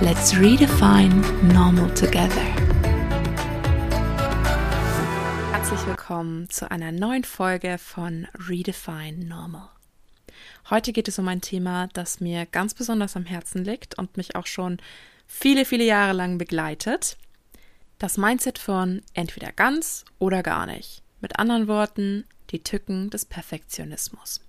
Let's redefine normal together. Herzlich willkommen zu einer neuen Folge von Redefine Normal. Heute geht es um ein Thema, das mir ganz besonders am Herzen liegt und mich auch schon viele, viele Jahre lang begleitet. Das Mindset von entweder ganz oder gar nicht. Mit anderen Worten, die Tücken des Perfektionismus.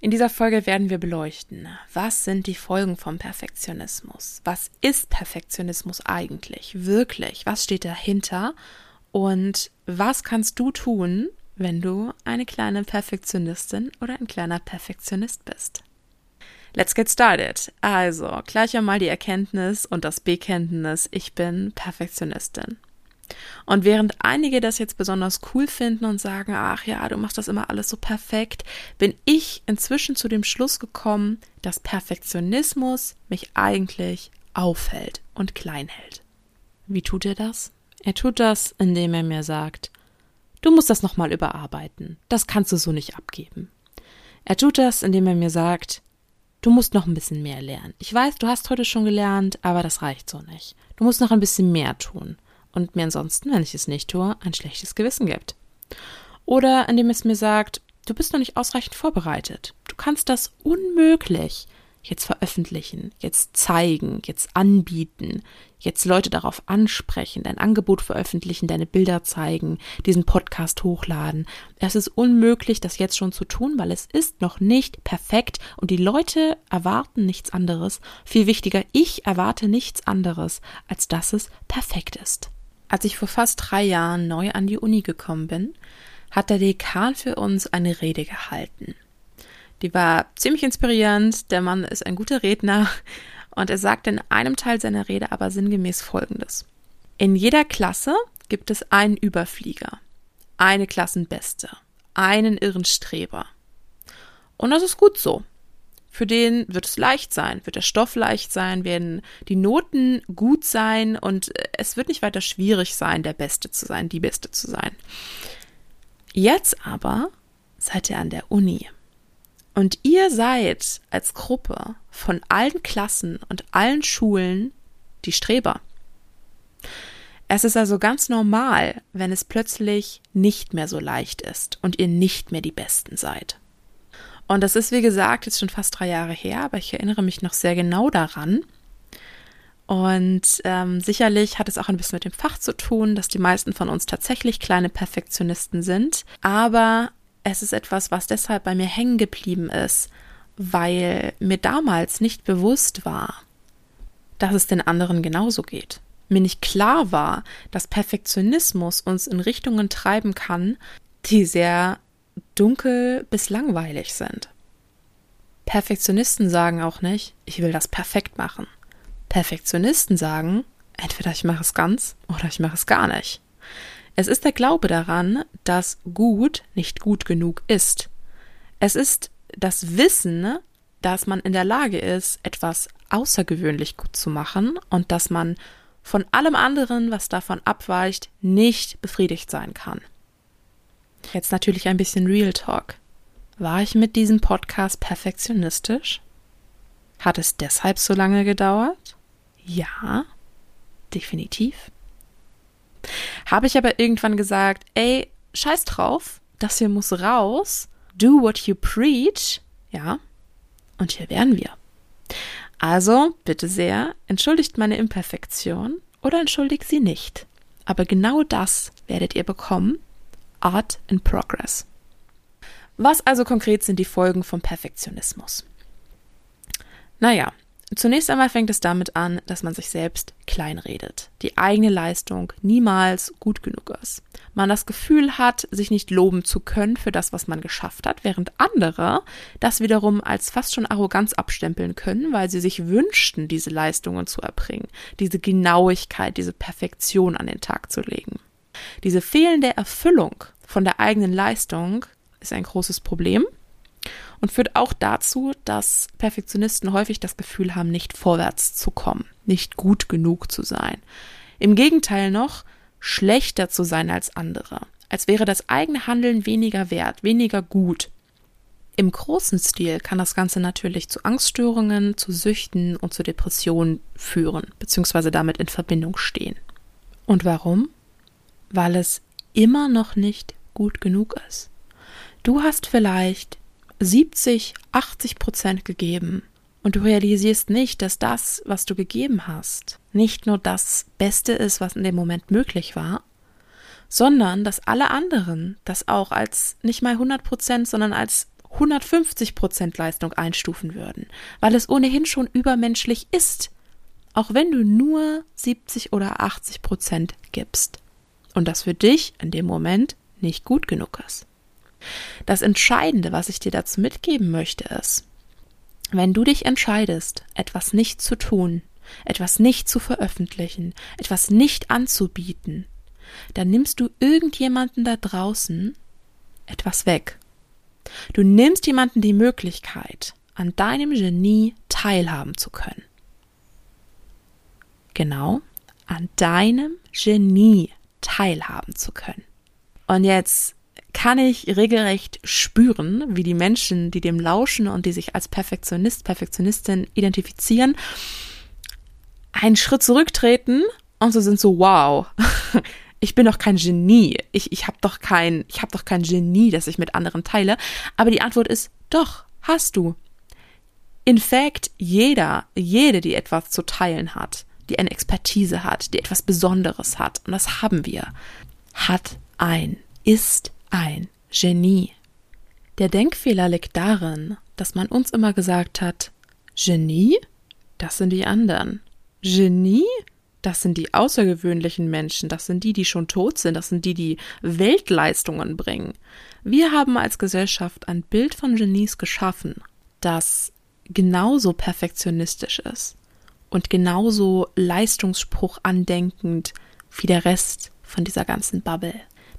In dieser Folge werden wir beleuchten, was sind die Folgen vom Perfektionismus? Was ist Perfektionismus eigentlich? Wirklich? Was steht dahinter? Und was kannst du tun, wenn du eine kleine Perfektionistin oder ein kleiner Perfektionist bist? Let's get started. Also, gleich einmal die Erkenntnis und das Bekenntnis, ich bin Perfektionistin. Und während einige das jetzt besonders cool finden und sagen, ach ja, du machst das immer alles so perfekt, bin ich inzwischen zu dem Schluss gekommen, dass Perfektionismus mich eigentlich aufhält und klein hält. Wie tut er das? Er tut das, indem er mir sagt, du musst das nochmal überarbeiten, das kannst du so nicht abgeben. Er tut das, indem er mir sagt, du musst noch ein bisschen mehr lernen. Ich weiß, du hast heute schon gelernt, aber das reicht so nicht. Du musst noch ein bisschen mehr tun und mir ansonsten, wenn ich es nicht tue, ein schlechtes Gewissen gibt. Oder indem es mir sagt, du bist noch nicht ausreichend vorbereitet. Du kannst das unmöglich jetzt veröffentlichen, jetzt zeigen, jetzt anbieten, jetzt Leute darauf ansprechen, dein Angebot veröffentlichen, deine Bilder zeigen, diesen Podcast hochladen. Es ist unmöglich, das jetzt schon zu tun, weil es ist noch nicht perfekt und die Leute erwarten nichts anderes. Viel wichtiger, ich erwarte nichts anderes, als dass es perfekt ist. Als ich vor fast drei Jahren neu an die Uni gekommen bin, hat der Dekan für uns eine Rede gehalten. Die war ziemlich inspirierend, der Mann ist ein guter Redner und er sagte in einem Teil seiner Rede aber sinngemäß Folgendes. In jeder Klasse gibt es einen Überflieger, eine Klassenbeste, einen irren Streber. Und das ist gut so. Für den wird es leicht sein, wird der Stoff leicht sein, werden die Noten gut sein und es wird nicht weiter schwierig sein, der Beste zu sein, die Beste zu sein. Jetzt aber seid ihr an der Uni. Und ihr seid als Gruppe von allen Klassen und allen Schulen die Streber. Es ist also ganz normal, wenn es plötzlich nicht mehr so leicht ist und ihr nicht mehr die Besten seid. Und das ist, wie gesagt, jetzt schon fast drei Jahre her, aber ich erinnere mich noch sehr genau daran. Und ähm, sicherlich hat es auch ein bisschen mit dem Fach zu tun, dass die meisten von uns tatsächlich kleine Perfektionisten sind. Aber es ist etwas, was deshalb bei mir hängen geblieben ist, weil mir damals nicht bewusst war, dass es den anderen genauso geht. Mir nicht klar war, dass Perfektionismus uns in Richtungen treiben kann, die sehr dunkel bis langweilig sind. Perfektionisten sagen auch nicht, ich will das perfekt machen. Perfektionisten sagen, entweder ich mache es ganz oder ich mache es gar nicht. Es ist der Glaube daran, dass gut nicht gut genug ist. Es ist das Wissen, dass man in der Lage ist, etwas außergewöhnlich gut zu machen und dass man von allem anderen, was davon abweicht, nicht befriedigt sein kann. Jetzt natürlich ein bisschen Real Talk. War ich mit diesem Podcast perfektionistisch? Hat es deshalb so lange gedauert? Ja, definitiv. Habe ich aber irgendwann gesagt, ey, scheiß drauf, das hier muss raus, do what you preach, ja, und hier wären wir. Also, bitte sehr, entschuldigt meine Imperfektion oder entschuldigt sie nicht. Aber genau das werdet ihr bekommen, Art in Progress. Was also konkret sind die Folgen vom Perfektionismus? Naja, Zunächst einmal fängt es damit an, dass man sich selbst kleinredet, die eigene Leistung niemals gut genug ist. Man das Gefühl hat, sich nicht loben zu können für das, was man geschafft hat, während andere das wiederum als fast schon Arroganz abstempeln können, weil sie sich wünschten, diese Leistungen zu erbringen, diese Genauigkeit, diese Perfektion an den Tag zu legen. Diese fehlende Erfüllung von der eigenen Leistung ist ein großes Problem und führt auch dazu, dass Perfektionisten häufig das Gefühl haben, nicht vorwärts zu kommen, nicht gut genug zu sein. Im Gegenteil noch, schlechter zu sein als andere, als wäre das eigene Handeln weniger wert, weniger gut. Im großen Stil kann das Ganze natürlich zu Angststörungen, zu Süchten und zu Depressionen führen, beziehungsweise damit in Verbindung stehen. Und warum? Weil es immer noch nicht gut genug ist. Du hast vielleicht 70, 80 Prozent gegeben und du realisierst nicht, dass das, was du gegeben hast, nicht nur das Beste ist, was in dem Moment möglich war, sondern dass alle anderen das auch als nicht mal 100 Prozent, sondern als 150 Prozent Leistung einstufen würden, weil es ohnehin schon übermenschlich ist, auch wenn du nur 70 oder 80 Prozent gibst und das für dich in dem Moment nicht gut genug ist. Das Entscheidende, was ich dir dazu mitgeben möchte, ist, wenn du dich entscheidest, etwas nicht zu tun, etwas nicht zu veröffentlichen, etwas nicht anzubieten, dann nimmst du irgendjemanden da draußen etwas weg. Du nimmst jemanden die Möglichkeit, an deinem Genie teilhaben zu können. Genau, an deinem Genie teilhaben zu können. Und jetzt kann ich regelrecht spüren, wie die Menschen, die dem lauschen und die sich als Perfektionist, Perfektionistin identifizieren, einen Schritt zurücktreten und so sind so, wow, ich bin doch kein Genie. Ich, ich habe doch kein, ich habe doch kein Genie, das ich mit anderen teile. Aber die Antwort ist, doch, hast du. In fact, jeder, jede, die etwas zu teilen hat, die eine Expertise hat, die etwas Besonderes hat, und das haben wir, hat ein, ist ein Genie. Der Denkfehler liegt darin, dass man uns immer gesagt hat, Genie? Das sind die anderen. Genie? Das sind die außergewöhnlichen Menschen, das sind die, die schon tot sind, das sind die, die Weltleistungen bringen. Wir haben als Gesellschaft ein Bild von Genies geschaffen, das genauso perfektionistisch ist und genauso Leistungsspruch andenkend wie der Rest von dieser ganzen Bubble.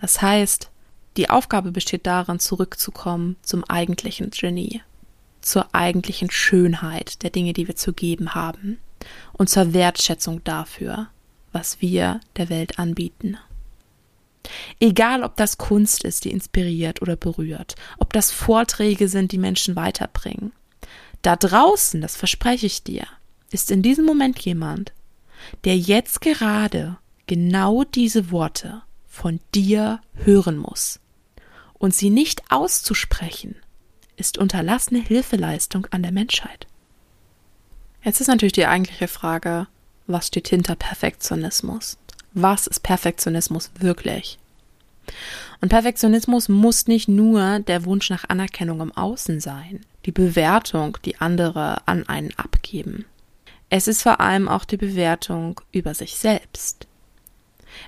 Das heißt, die Aufgabe besteht darin, zurückzukommen zum eigentlichen Genie, zur eigentlichen Schönheit der Dinge, die wir zu geben haben und zur Wertschätzung dafür, was wir der Welt anbieten. Egal, ob das Kunst ist, die inspiriert oder berührt, ob das Vorträge sind, die Menschen weiterbringen. Da draußen, das verspreche ich dir, ist in diesem Moment jemand, der jetzt gerade genau diese Worte von dir hören muss und sie nicht auszusprechen, ist unterlassene Hilfeleistung an der Menschheit. Jetzt ist natürlich die eigentliche Frage, was steht hinter Perfektionismus? Was ist Perfektionismus wirklich? Und Perfektionismus muss nicht nur der Wunsch nach Anerkennung im Außen sein, die Bewertung, die andere an einen abgeben. Es ist vor allem auch die Bewertung über sich selbst.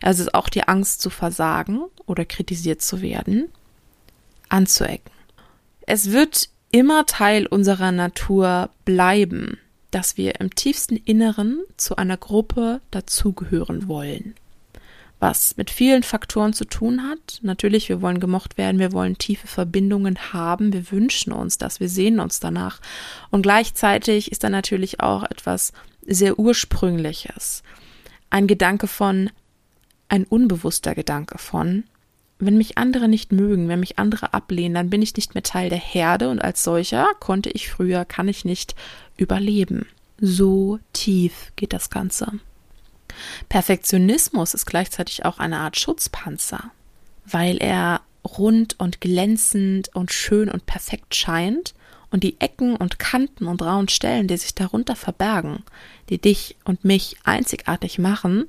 Es ist auch die Angst zu versagen oder kritisiert zu werden anzuecken. Es wird immer Teil unserer Natur bleiben, dass wir im tiefsten Inneren zu einer Gruppe dazugehören wollen. Was mit vielen Faktoren zu tun hat. Natürlich, wir wollen gemocht werden, wir wollen tiefe Verbindungen haben, wir wünschen uns das, wir sehen uns danach. Und gleichzeitig ist da natürlich auch etwas sehr Ursprüngliches. Ein Gedanke von, ein unbewusster Gedanke von, wenn mich andere nicht mögen, wenn mich andere ablehnen, dann bin ich nicht mehr Teil der Herde und als solcher konnte ich früher, kann ich nicht überleben. So tief geht das Ganze. Perfektionismus ist gleichzeitig auch eine Art Schutzpanzer, weil er rund und glänzend und schön und perfekt scheint und die Ecken und Kanten und rauen Stellen, die sich darunter verbergen, die dich und mich einzigartig machen,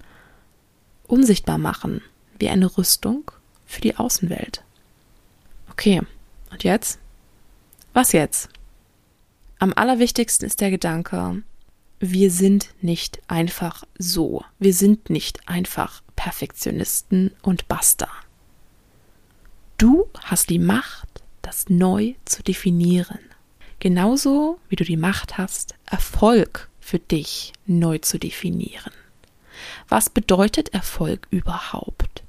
unsichtbar machen, wie eine Rüstung für die Außenwelt. Okay, und jetzt? Was jetzt? Am allerwichtigsten ist der Gedanke, wir sind nicht einfach so. Wir sind nicht einfach Perfektionisten und basta. Du hast die Macht, das neu zu definieren. Genauso wie du die Macht hast, Erfolg für dich neu zu definieren. Was bedeutet Erfolg überhaupt?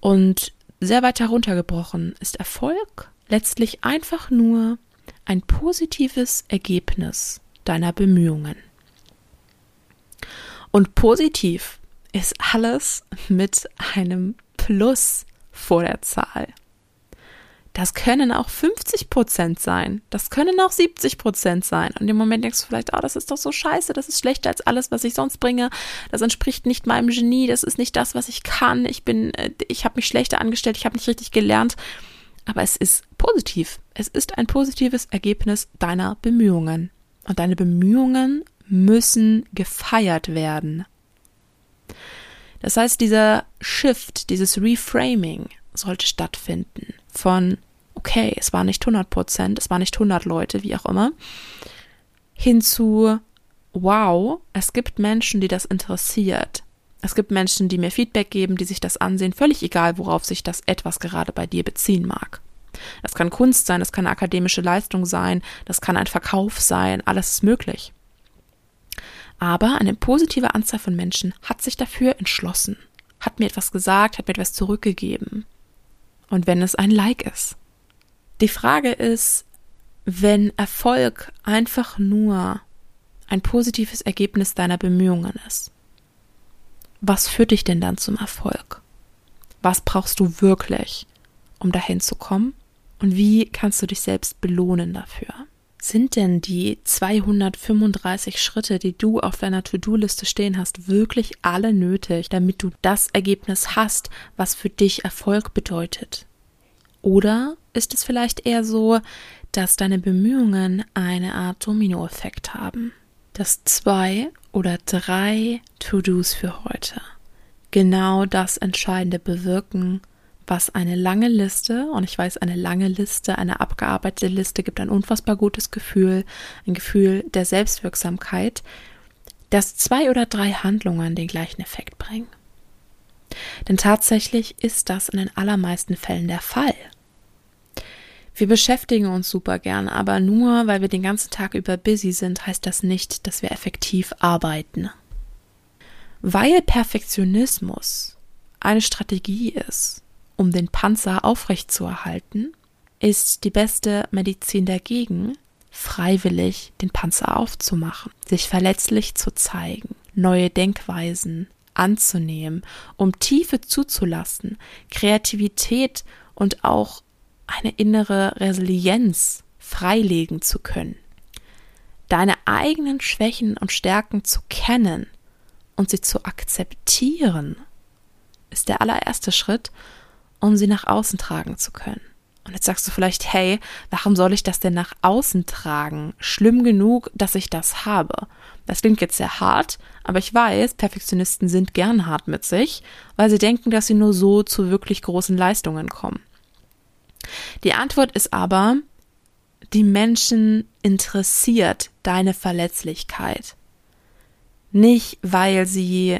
Und sehr weit heruntergebrochen ist Erfolg letztlich einfach nur ein positives Ergebnis deiner Bemühungen. Und positiv ist alles mit einem Plus vor der Zahl. Das können auch 50 Prozent sein. Das können auch 70 Prozent sein. Und im Moment denkst du vielleicht, oh, das ist doch so scheiße, das ist schlechter als alles, was ich sonst bringe. Das entspricht nicht meinem Genie, das ist nicht das, was ich kann. Ich bin, äh, ich habe mich schlechter angestellt, ich habe nicht richtig gelernt. Aber es ist positiv. Es ist ein positives Ergebnis deiner Bemühungen. Und deine Bemühungen müssen gefeiert werden. Das heißt, dieser Shift, dieses Reframing sollte stattfinden von, okay, es war nicht 100 Prozent, es war nicht 100 Leute, wie auch immer, hin zu, wow, es gibt Menschen, die das interessiert. Es gibt Menschen, die mir Feedback geben, die sich das ansehen, völlig egal, worauf sich das etwas gerade bei dir beziehen mag. Das kann Kunst sein, das kann eine akademische Leistung sein, das kann ein Verkauf sein, alles ist möglich. Aber eine positive Anzahl von Menschen hat sich dafür entschlossen, hat mir etwas gesagt, hat mir etwas zurückgegeben. Und wenn es ein Like ist. Die Frage ist, wenn Erfolg einfach nur ein positives Ergebnis deiner Bemühungen ist, was führt dich denn dann zum Erfolg? Was brauchst du wirklich, um dahin zu kommen? Und wie kannst du dich selbst belohnen dafür? Sind denn die 235 Schritte, die du auf deiner To-Do-Liste stehen hast, wirklich alle nötig, damit du das Ergebnis hast, was für dich Erfolg bedeutet? Oder ist es vielleicht eher so, dass deine Bemühungen eine Art Dominoeffekt haben? Dass zwei oder drei To-Dos für heute genau das Entscheidende bewirken, was eine lange Liste, und ich weiß, eine lange Liste, eine abgearbeitete Liste gibt ein unfassbar gutes Gefühl, ein Gefühl der Selbstwirksamkeit, dass zwei oder drei Handlungen den gleichen Effekt bringen. Denn tatsächlich ist das in den allermeisten Fällen der Fall. Wir beschäftigen uns super gern, aber nur weil wir den ganzen Tag über busy sind, heißt das nicht, dass wir effektiv arbeiten. Weil Perfektionismus eine Strategie ist, um den Panzer aufrechtzuerhalten, ist die beste Medizin dagegen, freiwillig den Panzer aufzumachen, sich verletzlich zu zeigen, neue Denkweisen anzunehmen, um Tiefe zuzulassen, Kreativität und auch eine innere Resilienz freilegen zu können. Deine eigenen Schwächen und Stärken zu kennen und sie zu akzeptieren, ist der allererste Schritt, um sie nach außen tragen zu können. Und jetzt sagst du vielleicht, hey, warum soll ich das denn nach außen tragen? Schlimm genug, dass ich das habe. Das klingt jetzt sehr hart, aber ich weiß, Perfektionisten sind gern hart mit sich, weil sie denken, dass sie nur so zu wirklich großen Leistungen kommen. Die Antwort ist aber, die Menschen interessiert deine Verletzlichkeit. Nicht, weil sie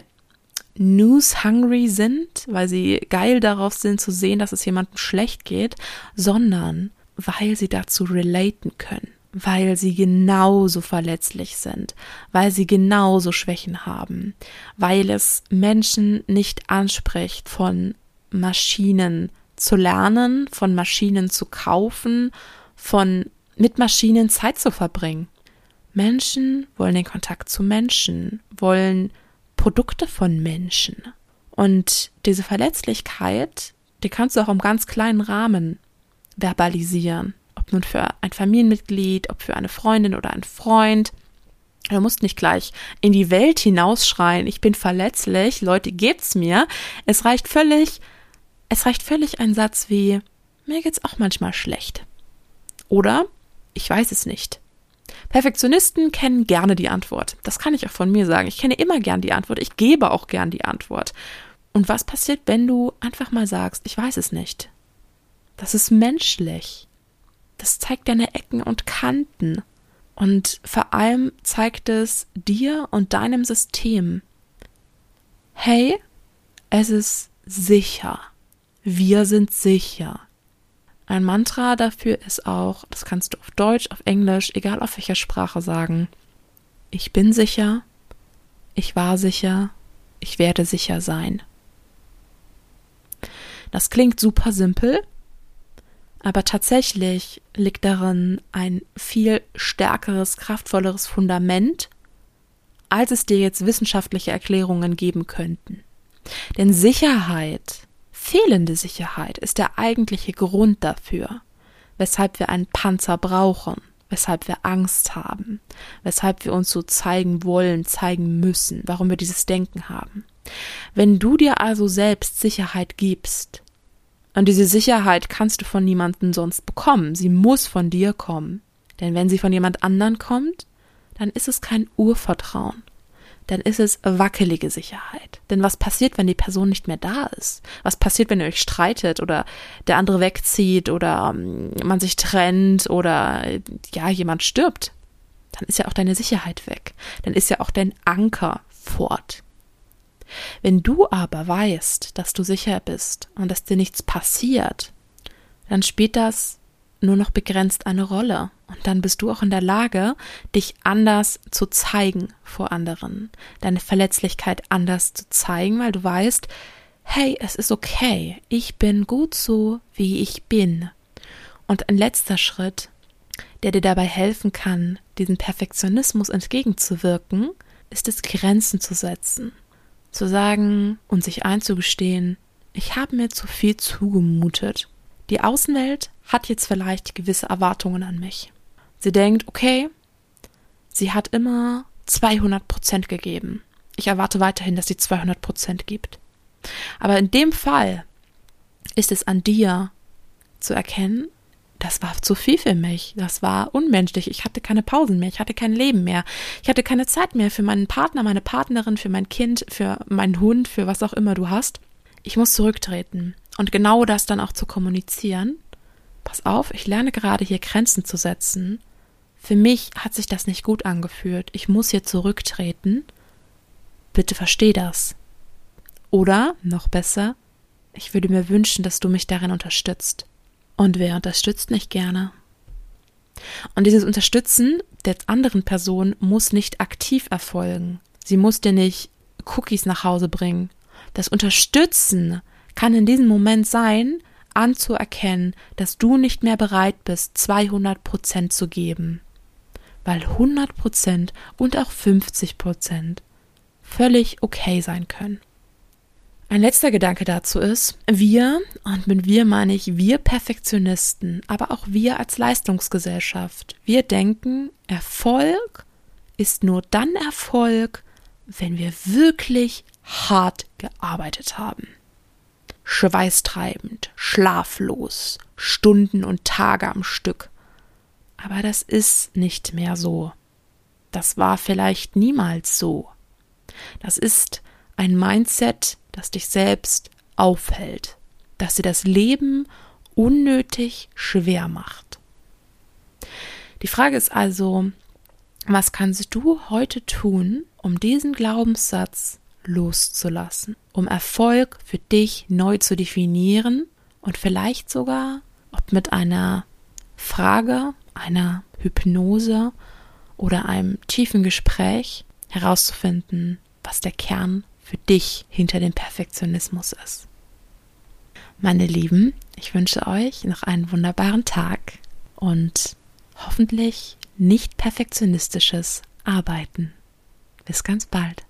news-hungry sind, weil sie geil darauf sind zu sehen, dass es jemandem schlecht geht, sondern weil sie dazu relaten können, weil sie genauso verletzlich sind, weil sie genauso Schwächen haben, weil es Menschen nicht anspricht, von Maschinen zu lernen, von Maschinen zu kaufen, von mit Maschinen Zeit zu verbringen. Menschen wollen den Kontakt zu Menschen, wollen Produkte von Menschen. Und diese Verletzlichkeit, die kannst du auch im ganz kleinen Rahmen verbalisieren. Ob nun für ein Familienmitglied, ob für eine Freundin oder ein Freund. Du musst nicht gleich in die Welt hinausschreien, ich bin verletzlich, Leute, gebt's mir. Es reicht völlig, es reicht völlig ein Satz wie, mir geht's auch manchmal schlecht. Oder, ich weiß es nicht. Perfektionisten kennen gerne die Antwort. Das kann ich auch von mir sagen. Ich kenne immer gern die Antwort. Ich gebe auch gern die Antwort. Und was passiert, wenn du einfach mal sagst, ich weiß es nicht? Das ist menschlich. Das zeigt deine Ecken und Kanten. Und vor allem zeigt es dir und deinem System, hey, es ist sicher. Wir sind sicher. Ein Mantra dafür ist auch, das kannst du auf Deutsch, auf Englisch, egal auf welcher Sprache sagen. Ich bin sicher, ich war sicher, ich werde sicher sein. Das klingt super simpel, aber tatsächlich liegt darin ein viel stärkeres, kraftvolleres Fundament, als es dir jetzt wissenschaftliche Erklärungen geben könnten. Denn Sicherheit, fehlende Sicherheit, ist der eigentliche Grund dafür, weshalb wir einen Panzer brauchen, weshalb wir Angst haben, weshalb wir uns so zeigen wollen, zeigen müssen, warum wir dieses Denken haben. Wenn du dir also selbst Sicherheit gibst, und diese Sicherheit kannst du von niemandem sonst bekommen, sie muss von dir kommen. Denn wenn sie von jemand anderen kommt, dann ist es kein Urvertrauen, dann ist es wackelige Sicherheit. Denn was passiert, wenn die Person nicht mehr da ist? Was passiert, wenn ihr euch streitet oder der andere wegzieht oder ähm, man sich trennt oder ja, jemand stirbt? Dann ist ja auch deine Sicherheit weg. Dann ist ja auch dein Anker fort. Wenn du aber weißt, dass du sicher bist und dass dir nichts passiert, dann spielt das nur noch begrenzt eine Rolle. Und dann bist du auch in der Lage, dich anders zu zeigen vor anderen, deine Verletzlichkeit anders zu zeigen, weil du weißt, hey, es ist okay, ich bin gut so, wie ich bin. Und ein letzter Schritt, der dir dabei helfen kann, diesem Perfektionismus entgegenzuwirken, ist es, Grenzen zu setzen. Zu sagen und sich einzugestehen, ich habe mir zu viel zugemutet. Die Außenwelt hat jetzt vielleicht gewisse Erwartungen an mich. Sie denkt, okay, sie hat immer 200 Prozent gegeben. Ich erwarte weiterhin, dass sie 200 Prozent gibt. Aber in dem Fall ist es an dir zu erkennen, das war zu viel für mich. Das war unmenschlich. Ich hatte keine Pausen mehr. Ich hatte kein Leben mehr. Ich hatte keine Zeit mehr für meinen Partner, meine Partnerin, für mein Kind, für meinen Hund, für was auch immer du hast. Ich muss zurücktreten. Und genau das dann auch zu kommunizieren. Pass auf, ich lerne gerade hier Grenzen zu setzen. Für mich hat sich das nicht gut angefühlt. Ich muss hier zurücktreten. Bitte versteh das. Oder, noch besser, ich würde mir wünschen, dass du mich darin unterstützt. Und wer unterstützt nicht gerne? Und dieses Unterstützen der anderen Person muss nicht aktiv erfolgen. Sie muss dir nicht Cookies nach Hause bringen. Das Unterstützen kann in diesem Moment sein, anzuerkennen, dass du nicht mehr bereit bist, 200 Prozent zu geben. Weil 100 Prozent und auch 50 Prozent völlig okay sein können. Ein letzter Gedanke dazu ist, wir, und mit wir meine ich wir Perfektionisten, aber auch wir als Leistungsgesellschaft, wir denken, Erfolg ist nur dann Erfolg, wenn wir wirklich hart gearbeitet haben schweißtreibend, schlaflos, Stunden und Tage am Stück. Aber das ist nicht mehr so. Das war vielleicht niemals so. Das ist ein Mindset, das dich selbst aufhält, das dir das Leben unnötig schwer macht. Die Frage ist also, was kannst du heute tun, um diesen Glaubenssatz loszulassen, um Erfolg für dich neu zu definieren und vielleicht sogar, ob mit einer Frage, einer Hypnose oder einem tiefen Gespräch herauszufinden, was der Kern für dich hinter dem Perfektionismus ist. Meine Lieben, ich wünsche euch noch einen wunderbaren Tag und hoffentlich nicht perfektionistisches Arbeiten. Bis ganz bald.